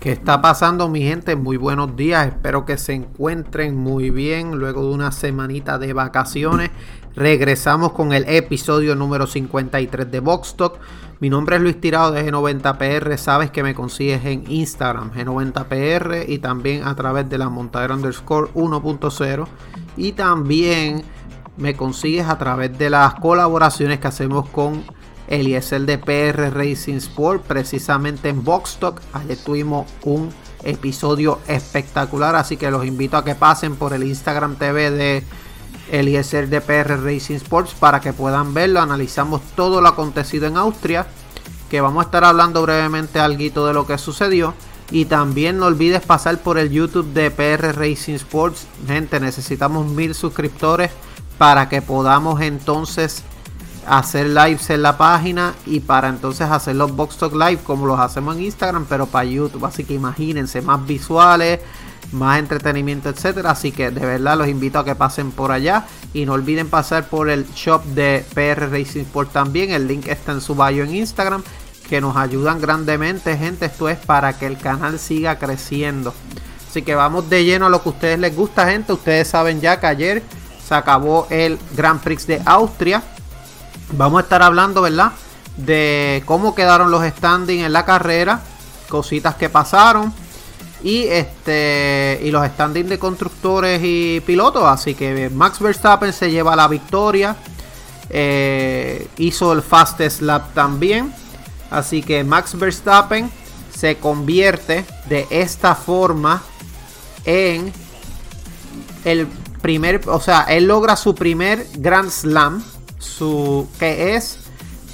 ¿Qué está pasando mi gente? Muy buenos días, espero que se encuentren muy bien luego de una semanita de vacaciones. Regresamos con el episodio número 53 de Box Talk. Mi nombre es Luis Tirado de G90PR, sabes que me consigues en Instagram G90PR y también a través de la montadera underscore 1.0 y también me consigues a través de las colaboraciones que hacemos con Eliezer de PR Racing Sport, precisamente en Box Talk. Ayer tuvimos un episodio espectacular, así que los invito a que pasen por el Instagram TV de Eliezer de PR Racing Sports para que puedan verlo. Analizamos todo lo acontecido en Austria, que vamos a estar hablando brevemente algo de lo que sucedió. Y también no olvides pasar por el YouTube de PR Racing Sports. Gente, necesitamos mil suscriptores para que podamos entonces hacer lives en la página y para entonces hacer los Box Talk Live como los hacemos en Instagram, pero para YouTube. Así que imagínense, más visuales, más entretenimiento, etcétera. Así que de verdad los invito a que pasen por allá y no olviden pasar por el shop de PR Racing Sport también. El link está en su bio en Instagram, que nos ayudan grandemente, gente. Esto es para que el canal siga creciendo. Así que vamos de lleno a lo que a ustedes les gusta, gente. Ustedes saben ya que ayer se acabó el Grand Prix de Austria Vamos a estar hablando, ¿verdad? De cómo quedaron los standings en la carrera, cositas que pasaron y este y los standings de constructores y pilotos. Así que Max Verstappen se lleva la victoria. Eh, hizo el fastest lap también. Así que Max Verstappen se convierte de esta forma en el primer, o sea, él logra su primer Grand Slam su que es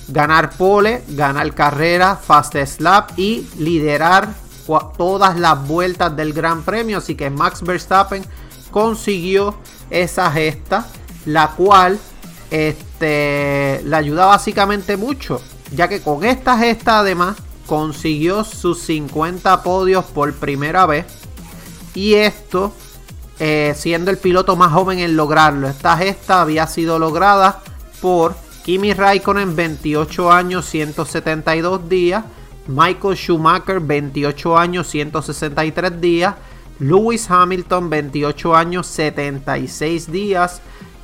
ganar pole, ganar carrera, fast lap y liderar todas las vueltas del Gran Premio. Así que Max Verstappen consiguió esa gesta, la cual este, le ayuda básicamente mucho, ya que con esta gesta además consiguió sus 50 podios por primera vez. Y esto eh, siendo el piloto más joven en lograrlo. Esta gesta había sido lograda por Kimi Raikkonen 28 años 172 días, Michael Schumacher 28 años 163 días, Lewis Hamilton 28 años 76 días,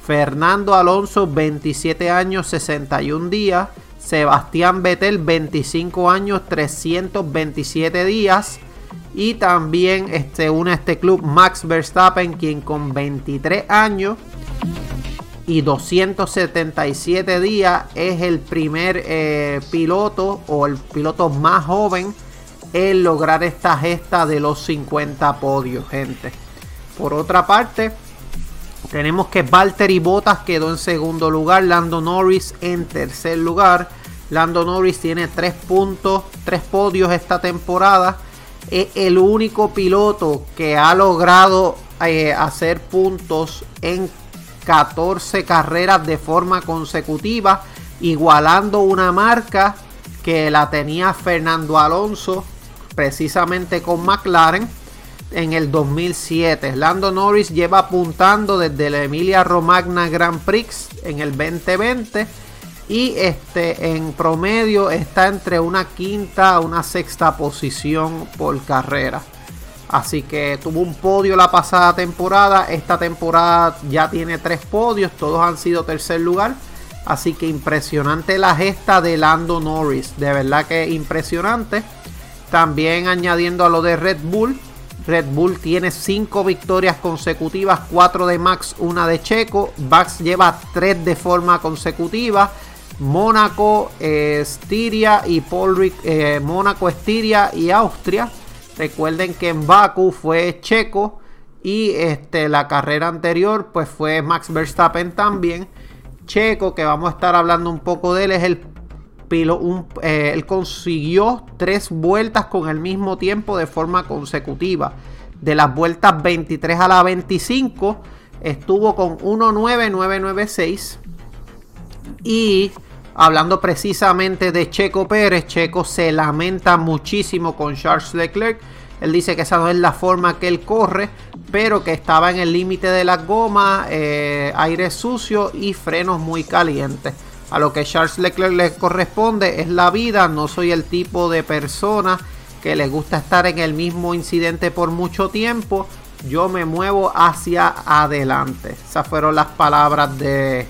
Fernando Alonso 27 años 61 días, Sebastián Vettel 25 años 327 días. Y también este, une a este club Max Verstappen quien con 23 años y 277 días es el primer eh, piloto o el piloto más joven en lograr esta gesta de los 50 podios, gente. Por otra parte, tenemos que Valtteri Bottas quedó en segundo lugar, Lando Norris en tercer lugar. Lando Norris tiene 3 puntos, 3 podios esta temporada. Es el único piloto que ha logrado eh, hacer puntos en 14 carreras de forma consecutiva, igualando una marca que la tenía Fernando Alonso precisamente con McLaren en el 2007. Lando Norris lleva apuntando desde la Emilia Romagna Grand Prix en el 2020 y este en promedio está entre una quinta a una sexta posición por carrera. Así que tuvo un podio la pasada temporada. Esta temporada ya tiene tres podios. Todos han sido tercer lugar. Así que impresionante la gesta de Lando Norris. De verdad que impresionante. También añadiendo a lo de Red Bull. Red Bull tiene cinco victorias consecutivas. Cuatro de Max, una de Checo. Max lleva tres de forma consecutiva. Mónaco, Estiria y Paul eh, Mónaco, Estiria y Austria Recuerden que en Baku fue Checo y este, la carrera anterior pues fue Max Verstappen también. Checo, que vamos a estar hablando un poco de él, es el piloto, eh, él consiguió tres vueltas con el mismo tiempo de forma consecutiva. de las vueltas 23 a la 25 estuvo con 19996 y hablando precisamente de Checo Pérez, Checo se lamenta muchísimo con Charles Leclerc. Él dice que esa no es la forma que él corre, pero que estaba en el límite de la goma, eh, aire sucio y frenos muy calientes. A lo que Charles Leclerc le corresponde es la vida, no soy el tipo de persona que le gusta estar en el mismo incidente por mucho tiempo. Yo me muevo hacia adelante. Esas fueron las palabras de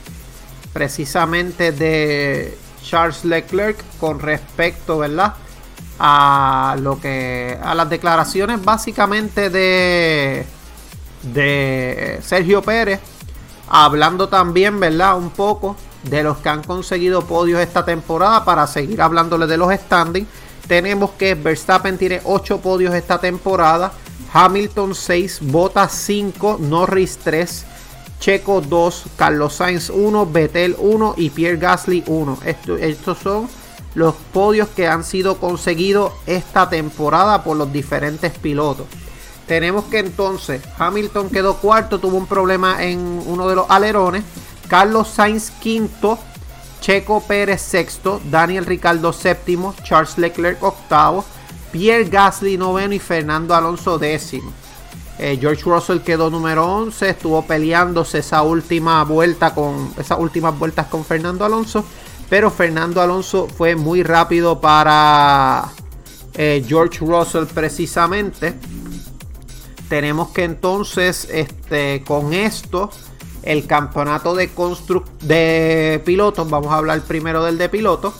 precisamente de Charles Leclerc con respecto, ¿verdad? A lo que a las declaraciones básicamente de de Sergio Pérez, hablando también, ¿verdad? Un poco de los que han conseguido podios esta temporada para seguir hablándole de los standings. Tenemos que Verstappen tiene 8 podios esta temporada, Hamilton 6, Bottas 5, Norris 3, Checo 2, Carlos Sainz 1, Vettel 1 y Pierre Gasly 1. estos son los podios que han sido conseguidos esta temporada por los diferentes pilotos. Tenemos que entonces Hamilton quedó cuarto, tuvo un problema en uno de los alerones. Carlos Sainz quinto, Checo Pérez sexto, Daniel Ricardo séptimo, Charles Leclerc octavo, Pierre Gasly noveno y Fernando Alonso décimo. Eh, George Russell quedó número 11, estuvo peleándose esa última vuelta con esas últimas vueltas con Fernando Alonso, pero Fernando Alonso fue muy rápido para eh, George Russell precisamente. Tenemos que entonces este, con esto el campeonato de, de pilotos, vamos a hablar primero del de pilotos,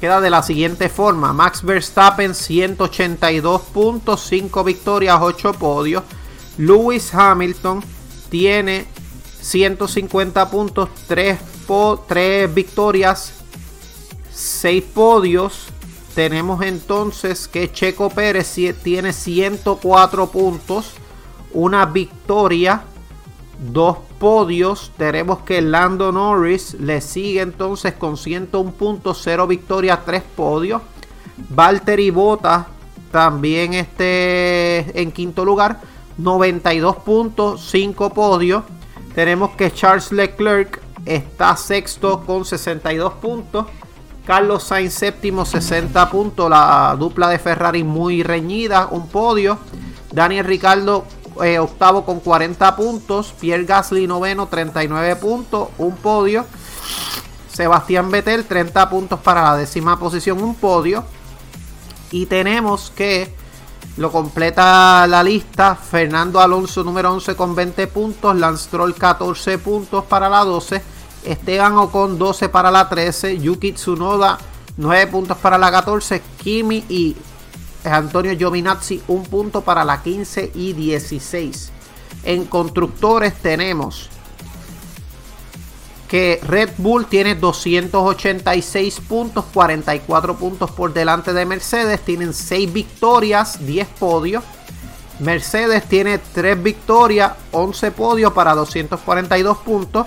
queda de la siguiente forma. Max Verstappen 182 puntos, 5 victorias, 8 podios. Lewis Hamilton tiene 150 puntos, 3, 3 victorias, 6 podios tenemos entonces que Checo Pérez tiene 104 puntos, una victoria, dos podios. Tenemos que Lando Norris le sigue entonces con 101 puntos, 0 victorias, 3 podios. Valtteri Bota también este en quinto lugar, 92 puntos, 5 podios. Tenemos que Charles Leclerc está sexto con 62 puntos. Carlos Sainz séptimo, 60 puntos. La dupla de Ferrari muy reñida, un podio. Daniel Ricardo eh, octavo con 40 puntos. Pierre Gasly noveno, 39 puntos, un podio. Sebastián Vettel, 30 puntos para la décima posición, un podio. Y tenemos que lo completa la lista. Fernando Alonso número 11 con 20 puntos. Lance Stroll 14 puntos para la 12. Esteban Ocon 12 para la 13, Yuki Tsunoda 9 puntos para la 14, Kimi y Antonio Giovinazzi 1 punto para la 15 y 16. En constructores tenemos que Red Bull tiene 286 puntos, 44 puntos por delante de Mercedes, tienen 6 victorias, 10 podios. Mercedes tiene 3 victorias, 11 podios para 242 puntos.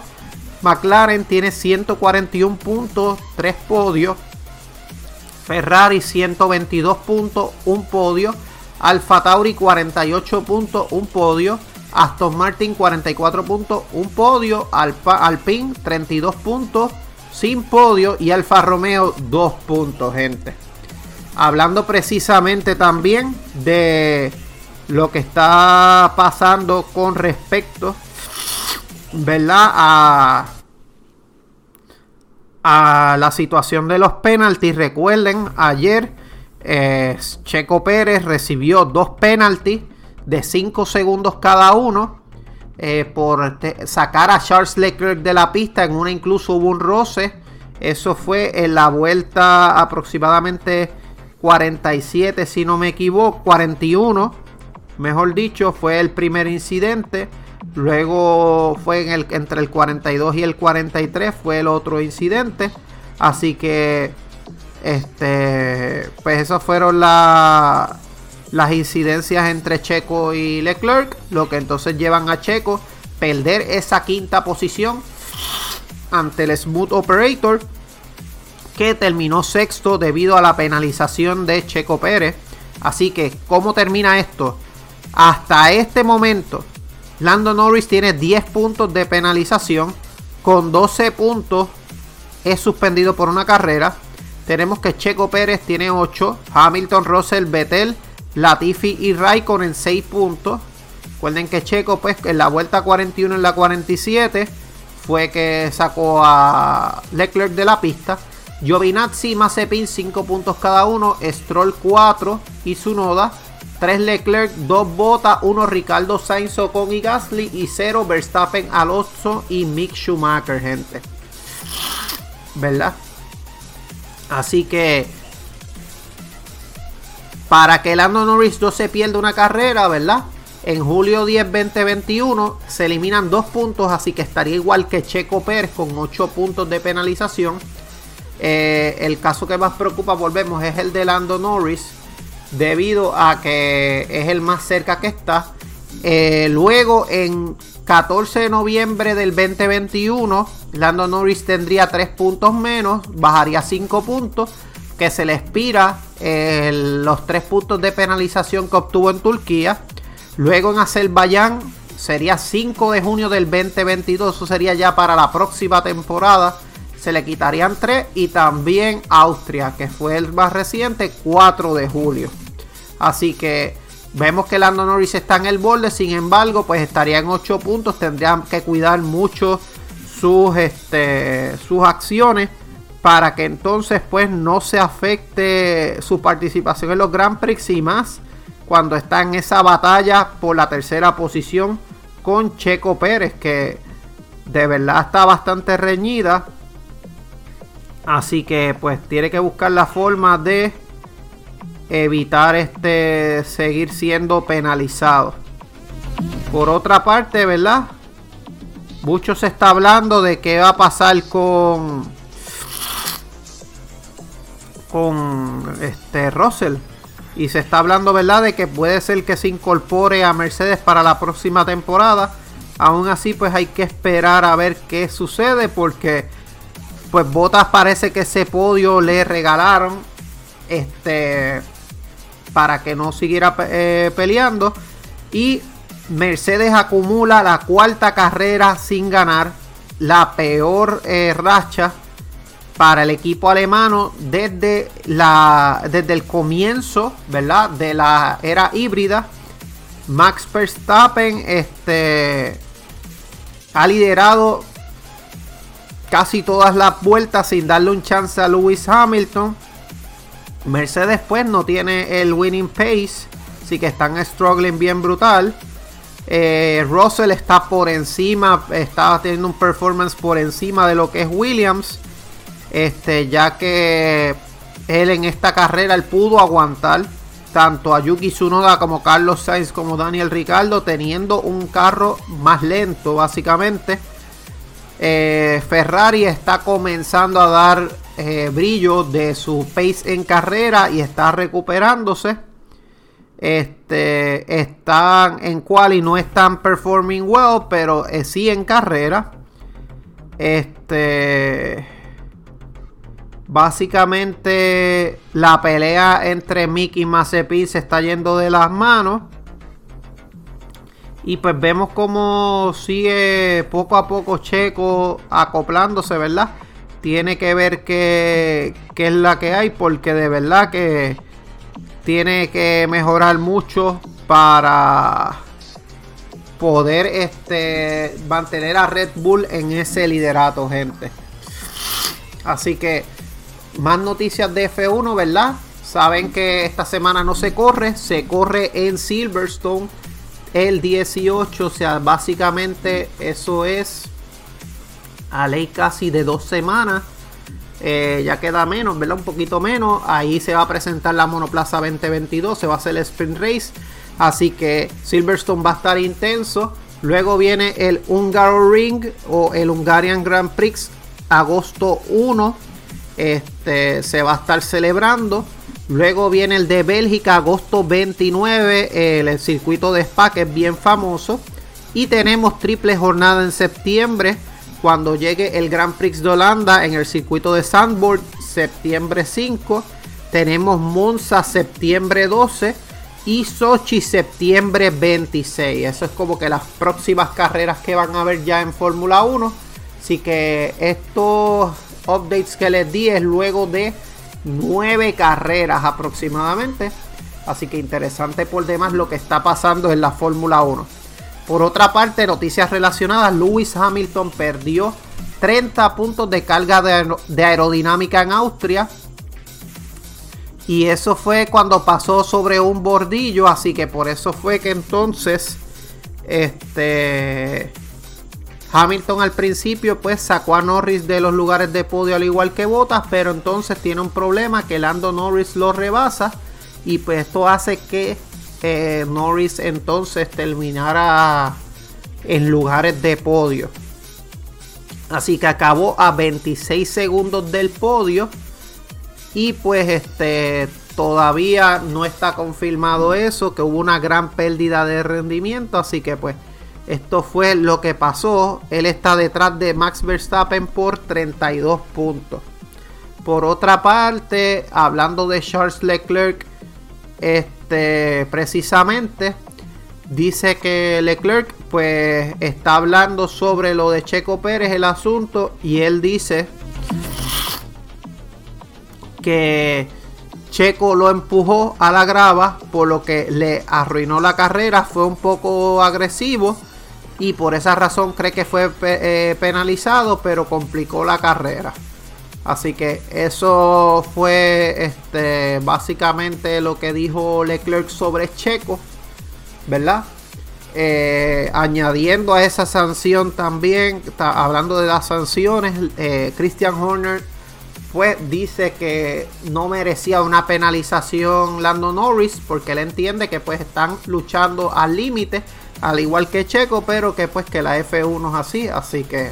McLaren tiene 141 puntos, 3 podios. Ferrari 122 puntos, 1 podio. Alfa Tauri 48 puntos, 1 podio. Aston Martin 44 puntos, 1 podio. Alpine 32 puntos, sin podio. Y Alfa Romeo 2 puntos, gente. Hablando precisamente también de lo que está pasando con respecto ¿verdad? A, a la situación de los penaltis. Recuerden, ayer eh, Checo Pérez recibió dos penaltis de 5 segundos cada uno. Eh, por sacar a Charles Leclerc de la pista. En una incluso hubo un roce. Eso fue en la vuelta aproximadamente 47, si no me equivoco, 41. Mejor dicho, fue el primer incidente. Luego fue en el, entre el 42 y el 43 fue el otro incidente. Así que, este, pues esas fueron las incidencias entre Checo y Leclerc. Lo que entonces llevan a Checo perder esa quinta posición ante el Smooth Operator. Que terminó sexto debido a la penalización de Checo Pérez. Así que, ¿cómo termina esto? Hasta este momento, Lando Norris tiene 10 puntos de penalización. Con 12 puntos es suspendido por una carrera. Tenemos que Checo Pérez tiene 8. Hamilton, Russell, Vettel, Latifi y Raikkonen 6 puntos. Recuerden que Checo, pues en la vuelta 41 en la 47 fue que sacó a Leclerc de la pista. Giovinazzi y Mazepin 5 puntos cada uno. Stroll 4 y Sunoda 3 Leclerc, 2 Bota, 1 Ricardo Sainz, Ocon y Gasly y 0 Verstappen, Alonso y Mick Schumacher, gente. ¿Verdad? Así que para que Lando Norris no se pierda una carrera, ¿verdad? En julio 10, 2021 se eliminan dos puntos, así que estaría igual que Checo Pérez con 8 puntos de penalización. Eh, el caso que más preocupa, volvemos, es el de Lando Norris, debido a que es el más cerca que está. Eh, luego, en 14 de noviembre del 2021, Lando Norris tendría 3 puntos menos, bajaría 5 puntos, que se le expira eh, los 3 puntos de penalización que obtuvo en Turquía. Luego en Azerbaiyán sería 5 de junio del 2022, eso sería ya para la próxima temporada. Se le quitarían 3 y también Austria, que fue el más reciente, 4 de julio. Así que vemos que Lando Norris está en el borde, sin embargo, pues estaría en 8 puntos, tendrían que cuidar mucho sus, este, sus acciones para que entonces pues no se afecte su participación en los Grand Prix y más cuando está en esa batalla por la tercera posición con Checo Pérez, que de verdad está bastante reñida. Así que pues tiene que buscar la forma de evitar este seguir siendo penalizado. Por otra parte, ¿verdad? Mucho se está hablando de qué va a pasar con con este Russell y se está hablando, ¿verdad?, de que puede ser que se incorpore a Mercedes para la próxima temporada. Aún así, pues hay que esperar a ver qué sucede porque pues Botas parece que ese podio le regalaron este para que no siguiera eh, peleando y Mercedes acumula la cuarta carrera sin ganar, la peor eh, racha para el equipo alemano desde, la, desde el comienzo, ¿verdad? De la era híbrida. Max Verstappen este, ha liderado casi todas las vueltas sin darle un chance a Lewis Hamilton. Mercedes pues no tiene el winning pace, así que están struggling bien brutal. Eh, Russell está por encima, está teniendo un performance por encima de lo que es Williams. Este, ya que él en esta carrera él pudo aguantar tanto a Yuki Tsunoda como Carlos Sainz como Daniel Ricardo teniendo un carro más lento básicamente. Eh, Ferrari está comenzando a dar eh, brillo de su pace en carrera y está recuperándose. Este, están en cual y no están performing well, pero eh, sí en carrera. Este Básicamente la pelea entre Mick y Mazepin se está yendo de las manos. Y pues vemos cómo sigue poco a poco Checo acoplándose, ¿verdad? Tiene que ver qué, qué es la que hay porque de verdad que tiene que mejorar mucho para poder este, mantener a Red Bull en ese liderato, gente. Así que más noticias de F1, ¿verdad? Saben que esta semana no se corre, se corre en Silverstone el 18, o sea, básicamente eso es a ley casi de dos semanas. Eh, ya queda menos, ¿verdad? Un poquito menos. Ahí se va a presentar la Monoplaza 2022, se va a hacer el Sprint Race. Así que Silverstone va a estar intenso. Luego viene el Hungaro Ring o el Hungarian Grand Prix agosto 1 este, se va a estar celebrando. Luego viene el de Bélgica, agosto 29, el, circuito de Spa, que es bien famoso. Y tenemos triple jornada en septiembre, cuando llegue el Grand Prix de Holanda en el circuito de Sandboard, septiembre 5. Tenemos Monza, septiembre 12. y Sochi septiembre 26. Eso es como que las próximas carreras que van a haber ya en Fórmula 1. Así que estos updates que les di es luego de nueve carreras aproximadamente. Así que interesante por demás lo que está pasando en la Fórmula 1. Por otra parte, noticias relacionadas, Lewis Hamilton perdió 30 puntos de carga de, aerodinámica en Austria. Y eso fue cuando pasó sobre un bordillo, así que por eso fue que entonces este Hamilton al principio pues sacó a Norris de los lugares de podio al igual que Bottas, pero entonces tiene un problema que Lando Norris lo rebasa y pues esto hace que Norris entonces terminara en lugares de podio. Así que acabó a 26 segundos del podio. Y pues este todavía no está confirmado eso, que hubo una gran pérdida de rendimiento. Así que pues esto fue lo que pasó. Él está detrás de Max Verstappen por 32 puntos. Por otra parte, hablando de Charles Leclerc, este, precisamente dice que Leclerc pues está hablando sobre lo de Checo Pérez, el asunto, y él dice que Checo lo empujó a la grava, por lo que le arruinó la carrera, fue un poco agresivo y por esa razón cree que fue eh, penalizado, pero complicó la carrera. Así que eso fue este, básicamente lo que dijo Leclerc sobre Checo, ¿verdad? Eh, añadiendo a esa sanción también, hablando de las sanciones, eh, Christian Horner pues dice que no merecía una penalización Lando Norris porque él entiende que pues están luchando al límite, al igual que Checo, pero que pues que la F1 es así, así que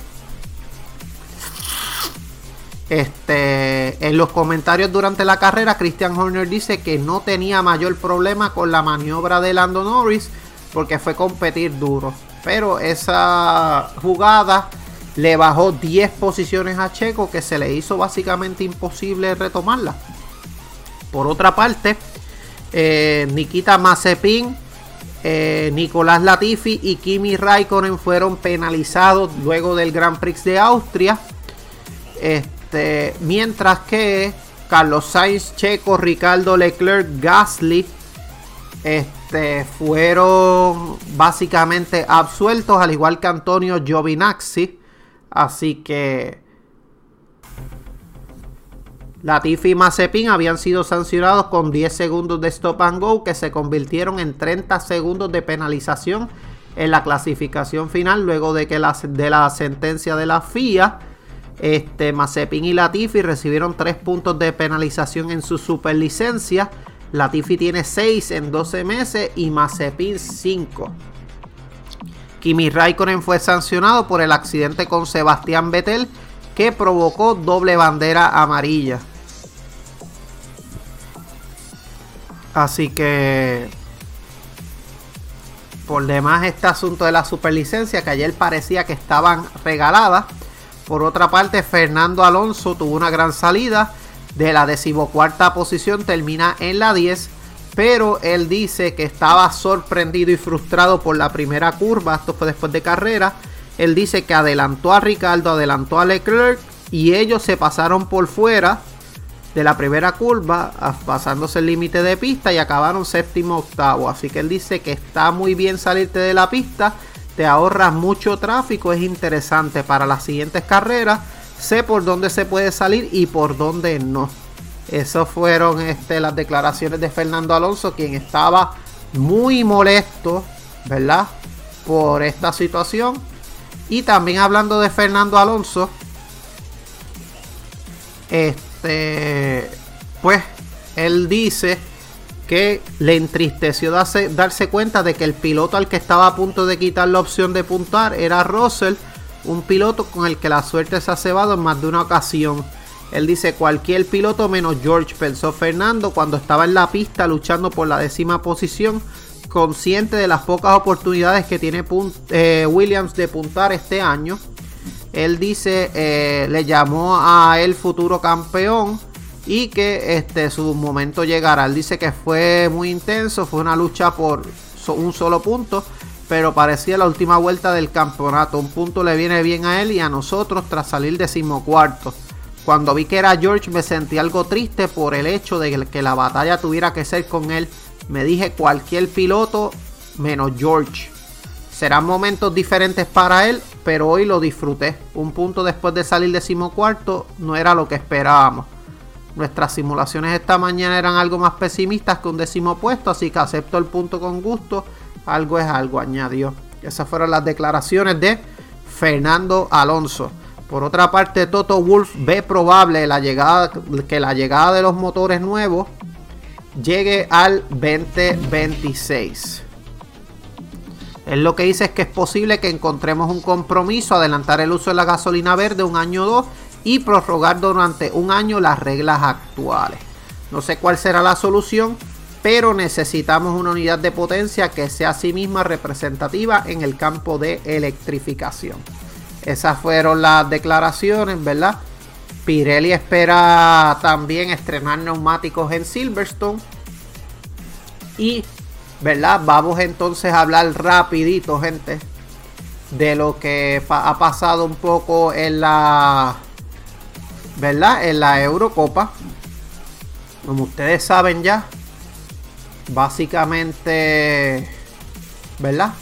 este, en los comentarios durante la carrera, Christian Horner dice que no tenía mayor problema con la maniobra de Lando Norris porque fue competir duro. Pero esa jugada le bajó 10 posiciones a Checo que se le hizo básicamente imposible retomarla. Por otra parte, eh, Nikita Mazepin, eh, Nicolás Latifi y Kimi Raikkonen fueron penalizados luego del Grand Prix de Austria. Este, este, mientras que Carlos Sainz, Checo, Ricardo Leclerc, Gasly este, fueron básicamente absueltos, al igual que Antonio Giovinazzi. Así que Latifi y Mazepin habían sido sancionados con 10 segundos de stop and go que se convirtieron en 30 segundos de penalización en la clasificación final luego de que de la sentencia de la FIA este, Mazepin y Latifi recibieron 3 puntos de penalización en su superlicencia. Latifi tiene 6 en 12 meses y Mazepin 5. Kimi Raikkonen fue sancionado por el accidente con Sebastián Vettel que provocó doble bandera amarilla. Así que por demás este asunto de la superlicencia que ayer parecía que estaban regaladas por otra parte, Fernando Alonso tuvo una gran salida. De la decimocuarta posición termina en la 10. Pero él dice que estaba sorprendido y frustrado por la primera curva. Esto fue después de carrera. Él dice que adelantó a Ricardo, adelantó a Leclerc. Y ellos se pasaron por fuera de la primera curva, pasándose el límite de pista y acabaron séptimo octavo. Así que él dice que está muy bien salirte de la pista te ahorras mucho tráfico, es interesante para las siguientes carreras. Sé por dónde se puede salir y por dónde no. Esas fueron este, las declaraciones de Fernando Alonso, quien estaba muy molesto, ¿verdad? Por esta situación. Y también hablando de Fernando Alonso, este, pues él dice que le entristeció darse, cuenta de que el piloto al que estaba a punto de quitar la opción de puntar era Russell, un piloto con el que la suerte se ha cebado en más de una ocasión. Él dice cualquier piloto menos George, pensó Fernando cuando estaba en la pista luchando por la décima posición, consciente de las pocas oportunidades que tiene eh, Williams de puntar este año. Él dice, eh, le llamó a él futuro campeón y que este, su momento llegará. Él dice que fue muy intenso, fue una lucha por un solo punto, pero parecía la última vuelta del campeonato. Un punto le viene bien a él y a nosotros tras salir decimocuarto. Cuando vi que era George me sentí algo triste por el hecho de que la batalla tuviera que ser con él. Me dije cualquier piloto menos George. Serán momentos diferentes para él, pero hoy lo disfruté. Un punto después de salir decimocuarto no era lo que esperábamos. Nuestras simulaciones esta mañana eran algo más pesimistas que un décimo puesto, así que acepto el punto con gusto. Algo es algo, añadió. Esas fueron las declaraciones de Fernando Alonso. Por otra parte, Toto Wolf ve probable la llegada, que la llegada de los motores nuevos llegue al 2026. Él lo que dice es que es posible que encontremos un compromiso, adelantar el uso de la gasolina verde un año o dos y prorrogar durante un año las reglas actuales. No sé cuál será la solución, pero necesitamos una unidad de potencia que sea a sí misma representativa en el campo de electrificación. Esas fueron las declaraciones, ¿verdad? Pirelli espera también estrenar neumáticos en Silverstone. Y ¿verdad? Vamos entonces a hablar rapidito, gente, de lo que ha pasado un poco en la, ¿verdad? En la Eurocopa. Como ustedes saben ya, básicamente, ¿verdad?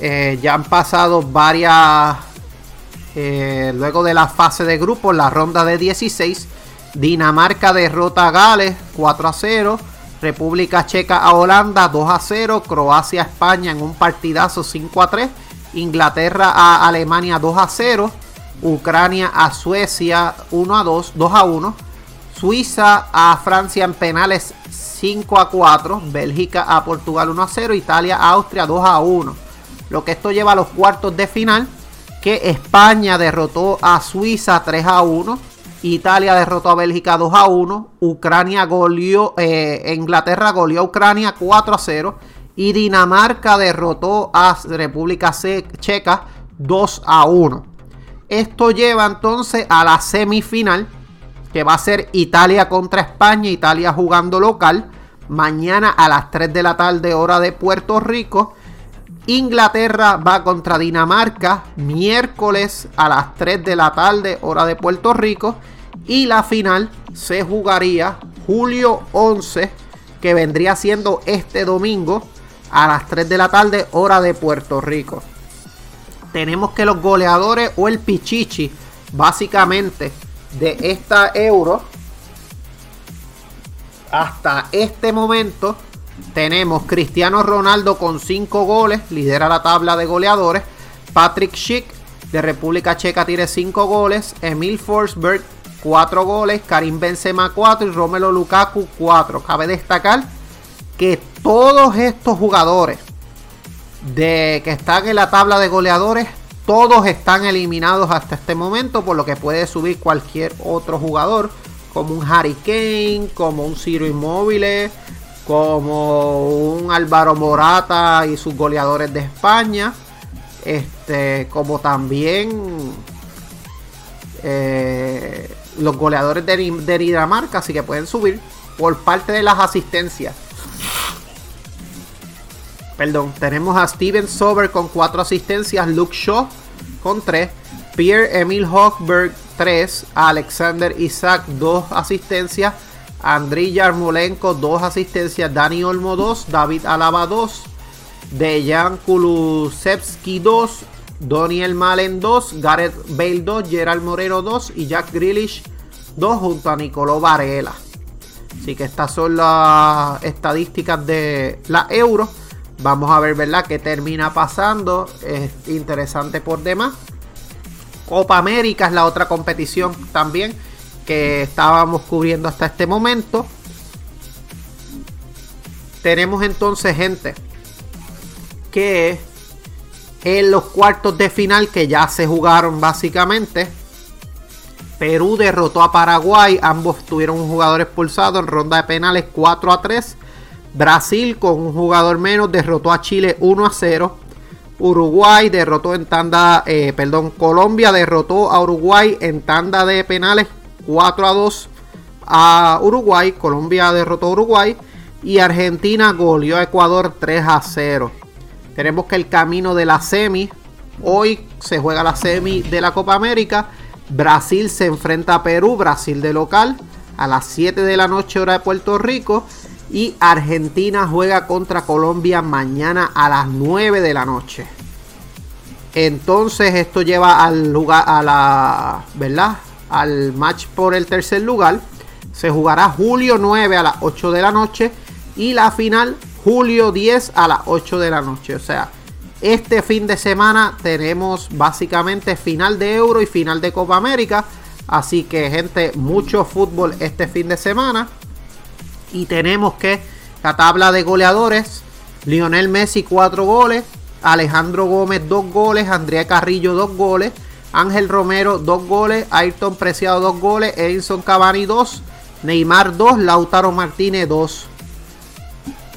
Eh, ya han pasado varias, eh, luego de la fase de grupos, la ronda de 16, Dinamarca derrota a Gales 4 a 0. República Checa a Holanda 2 a 0, Croacia a España en un partidazo 5 a 3, Inglaterra a Alemania 2 a 0, Ucrania a Suecia 1 a 2, 2 a 1, Suiza a Francia en penales 5 a 4, Bélgica a Portugal 1 a 0, Italia a Austria 2 a 1. Lo que esto lleva a los cuartos de final, que España derrotó a Suiza 3 a 1, Italia derrotó a Bélgica 2 a 1. Ucrania goleó, eh, Inglaterra goleó a Ucrania 4 a 0. Y Dinamarca derrotó a República Checa 2 a 1. Esto lleva entonces a la semifinal, que va a ser Italia contra España, Italia jugando local. Mañana a las 3 de la tarde, hora de Puerto Rico. Inglaterra va contra Dinamarca miércoles a las 3 de la tarde, hora de Puerto Rico. Y la final se jugaría julio 11, que vendría siendo este domingo a las 3 de la tarde, hora de Puerto Rico. Tenemos que los goleadores o el pichichi, básicamente, de esta euro, hasta este momento, tenemos Cristiano Ronaldo con 5 goles, lidera la tabla de goleadores. Patrick Schick de República Checa tiene 5 goles. Emil Forsberg 4 goles, Karim Benzema 4 y Romelo Lukaku 4. Cabe destacar que todos estos jugadores de que están en la tabla de goleadores, todos están eliminados hasta este momento, por lo que puede subir cualquier otro jugador, como un Harry Kane, como un Ciro Immobile, como un Álvaro Morata y sus goleadores de España, este, como también eh, los goleadores de, de Dinamarca, así que pueden subir por parte de las asistencias. Perdón, tenemos a Steven Sober con 4 asistencias, Luke Shaw con 3, Pierre Emil Hochberg 3, Alexander Isaac 2 asistencias, Andriy Yarmolenko 2 asistencias, Dani Olmo 2, David Alaba 2, Dejan Kulusevski 2, Doniel Malen 2, Gareth Bale 2, Gerald Moreno 2 y Jack Grealish 2 junto a Nicolò Varela. Así que estas son las estadísticas de la Euro. Vamos a ver, ¿verdad? Qué termina pasando. Es interesante por demás. Copa América es la otra competición también que estábamos cubriendo hasta este momento. Tenemos entonces gente que en los cuartos de final que ya se jugaron básicamente. Perú derrotó a Paraguay, ambos tuvieron un jugador expulsado en ronda de penales 4 a 3. Brasil con un jugador menos derrotó a Chile 1 a 0. Uruguay derrotó en tanda, eh, perdón, Colombia derrotó a Uruguay en tanda de penales 4 a 2. a Uruguay, Colombia derrotó a Uruguay y Argentina goleó a Ecuador 3 a 0. Tenemos que el camino de la semi, hoy se juega la semi de la Copa América, Brasil se enfrenta a Perú, Brasil de local, a las 7 de la noche hora de Puerto Rico y Argentina juega contra Colombia mañana a las 9 de la noche. Entonces esto lleva al lugar a la, ¿verdad? Al match por el tercer lugar. Se jugará julio 9 a las 8 de la noche y la final julio 10 a las 8 de la noche. O sea, este fin de semana tenemos básicamente final de Euro y final de Copa América. Así que gente, mucho fútbol este fin de semana. Y tenemos que la tabla de goleadores. Lionel Messi 4 goles. Alejandro Gómez 2 goles. Andrea Carrillo 2 goles. Ángel Romero 2 goles. Ayrton Preciado 2 goles. Edison Cavani 2. Neymar 2. Lautaro Martínez 2.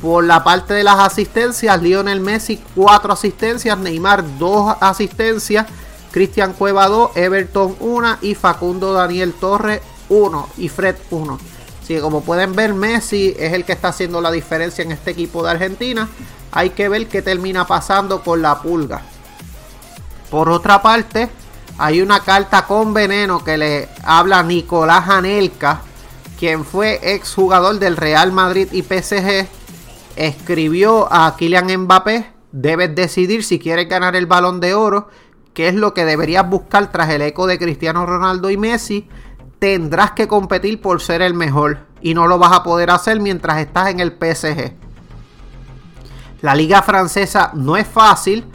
Por la parte de las asistencias, Lionel Messi 4 asistencias. Neymar 2 asistencias. Cristian Cueva 2. Everton 1. Y Facundo Daniel Torres 1. Y Fred 1. Así que como pueden ver, Messi es el que está haciendo la diferencia en este equipo de Argentina. Hay que ver qué termina pasando con la pulga. Por otra parte, hay una carta con veneno que le habla Nicolás Anelka, quien fue exjugador del Real Madrid y PSG. Escribió a Kylian Mbappé, debes decidir si quieres ganar el balón de oro, que es lo que deberías buscar tras el eco de Cristiano Ronaldo y Messi tendrás que competir por ser el mejor y no lo vas a poder hacer mientras estás en el PSG. La liga francesa no es fácil,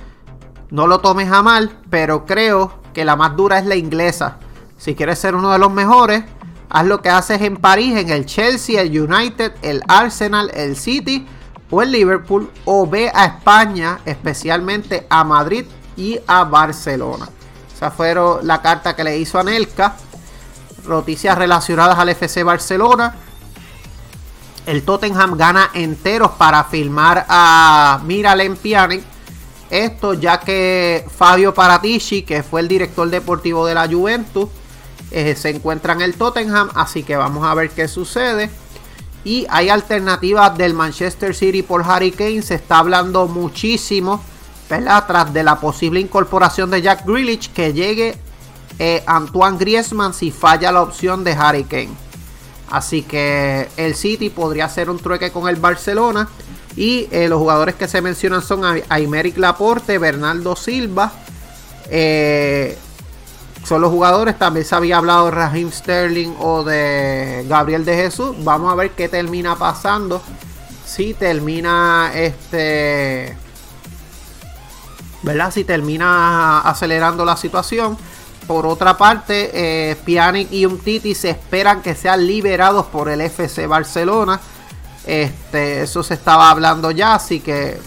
no lo tomes a mal, pero creo que la más dura es la inglesa. Si quieres ser uno de los mejores, haz lo que haces en París, en el Chelsea, el United, el Arsenal, el City o el Liverpool, o ve a España, especialmente a Madrid y a Barcelona. Esa fue la carta que le hizo a Nelka noticias relacionadas al FC Barcelona. El Tottenham gana enteros para filmar a Miralem Pjanic. Esto ya que Fabio Paratici, que fue el director deportivo de la Juventus, eh, se encuentra en el Tottenham. Así que vamos a ver qué sucede. Y hay alternativas del Manchester City por Harry Kane. Se está hablando muchísimo, ¿verdad? Tras de la posible incorporación de Jack Grealish que llegue eh, Antoine Griezmann si falla la opción de Harry Kane. Así que el City podría hacer un trueque con el Barcelona. Y eh, los jugadores que se mencionan son Aymeric Laporte, Bernardo Silva. Eh, son los jugadores. También se había hablado de Raheem Sterling o de Gabriel de Jesús. Vamos a ver qué termina pasando. Si termina este. ¿Verdad? Si termina acelerando la situación. Por otra parte, eh, Pjanic y Umtiti se esperan que sean liberados por el FC Barcelona. Este, eso se estaba hablando ya, así que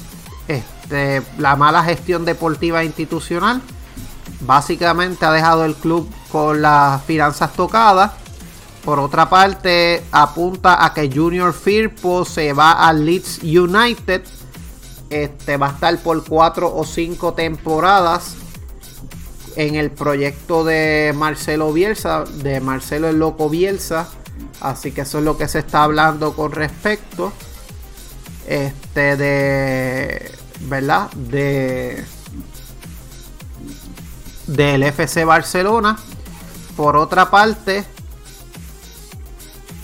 este, la mala gestión deportiva e institucional básicamente ha dejado el club con las finanzas tocadas. Por otra parte, apunta a que Junior Firpo se va al Leeds United. Este va a estar por cuatro o cinco temporadas en el proyecto de Marcelo Bielsa, de Marcelo el Loco Bielsa. Así que eso es lo que se está hablando con respecto. Este de. ¿Verdad? De. Del FC Barcelona. Por otra parte.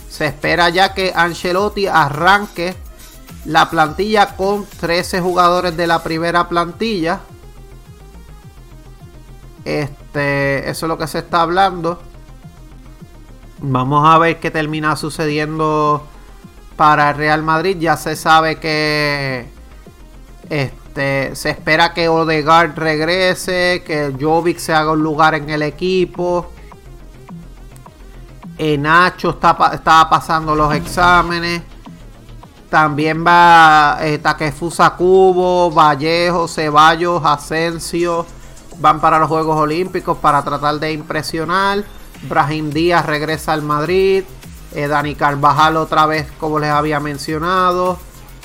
Se espera ya que Ancelotti arranque la plantilla con 13 jugadores de la primera plantilla. Este, eso es lo que se está hablando. Vamos a ver qué termina sucediendo para el Real Madrid. Ya se sabe que este, se espera que Odegaard regrese, que Jovic se haga un lugar en el equipo. Eh, Nacho está, estaba pasando los exámenes. También va eh, Takefusa Cubo, Vallejo, Ceballos, Asensio van para los Juegos Olímpicos para tratar de impresionar. Brahim Díaz regresa al Madrid. Eh, Dani Carvajal otra vez, como les había mencionado.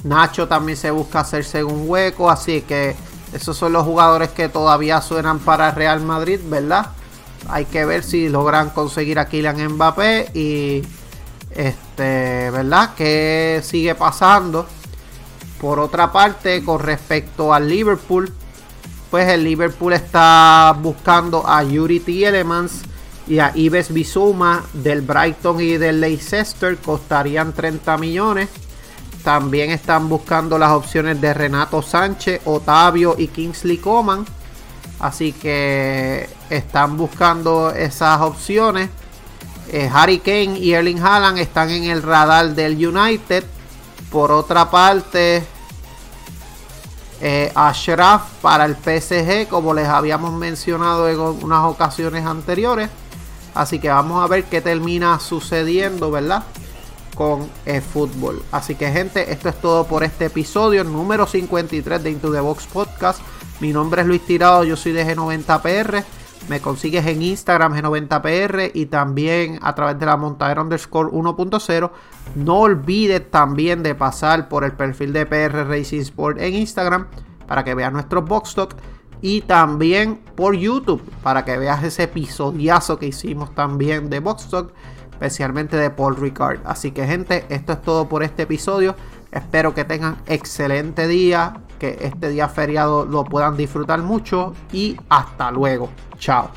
Nacho también se busca hacerse un hueco. Así que esos son los jugadores que todavía suenan para Real Madrid, ¿verdad? Hay que ver si logran conseguir a Kylian Mbappé y Este, ¿verdad? ¿Qué sigue pasando? Por otra parte, con respecto al Liverpool, pues el Liverpool está buscando a Yuri Tielemans y a Ives Bizuma del Brighton y del Leicester, costarían 30 millones. También están buscando las opciones de Renato Sánchez, Otavio y Kingsley Coman. Así que están buscando esas opciones. Eh, Harry Kane y Erling Haaland están en el radar del United. Por otra parte, eh, Ashraf para el PSG, como les habíamos mencionado en unas ocasiones anteriores. Así que vamos a ver qué termina sucediendo, ¿verdad? Con el fútbol. Así que gente, esto es todo por este episodio número 53 de Into the Box Podcast. Mi nombre es Luis Tirado, yo soy de G90PR. Me consigues en Instagram G90PR y también a través de la montadera underscore 1.0. No olvides también de pasar por el perfil de PR Racing Sport en Instagram para que veas nuestros box stock y también por YouTube para que veas ese episodiazo que hicimos también de box stock, especialmente de Paul Ricard. Así que gente, esto es todo por este episodio. Espero que tengan excelente día, este día feriado lo puedan disfrutar mucho y hasta luego. Chao.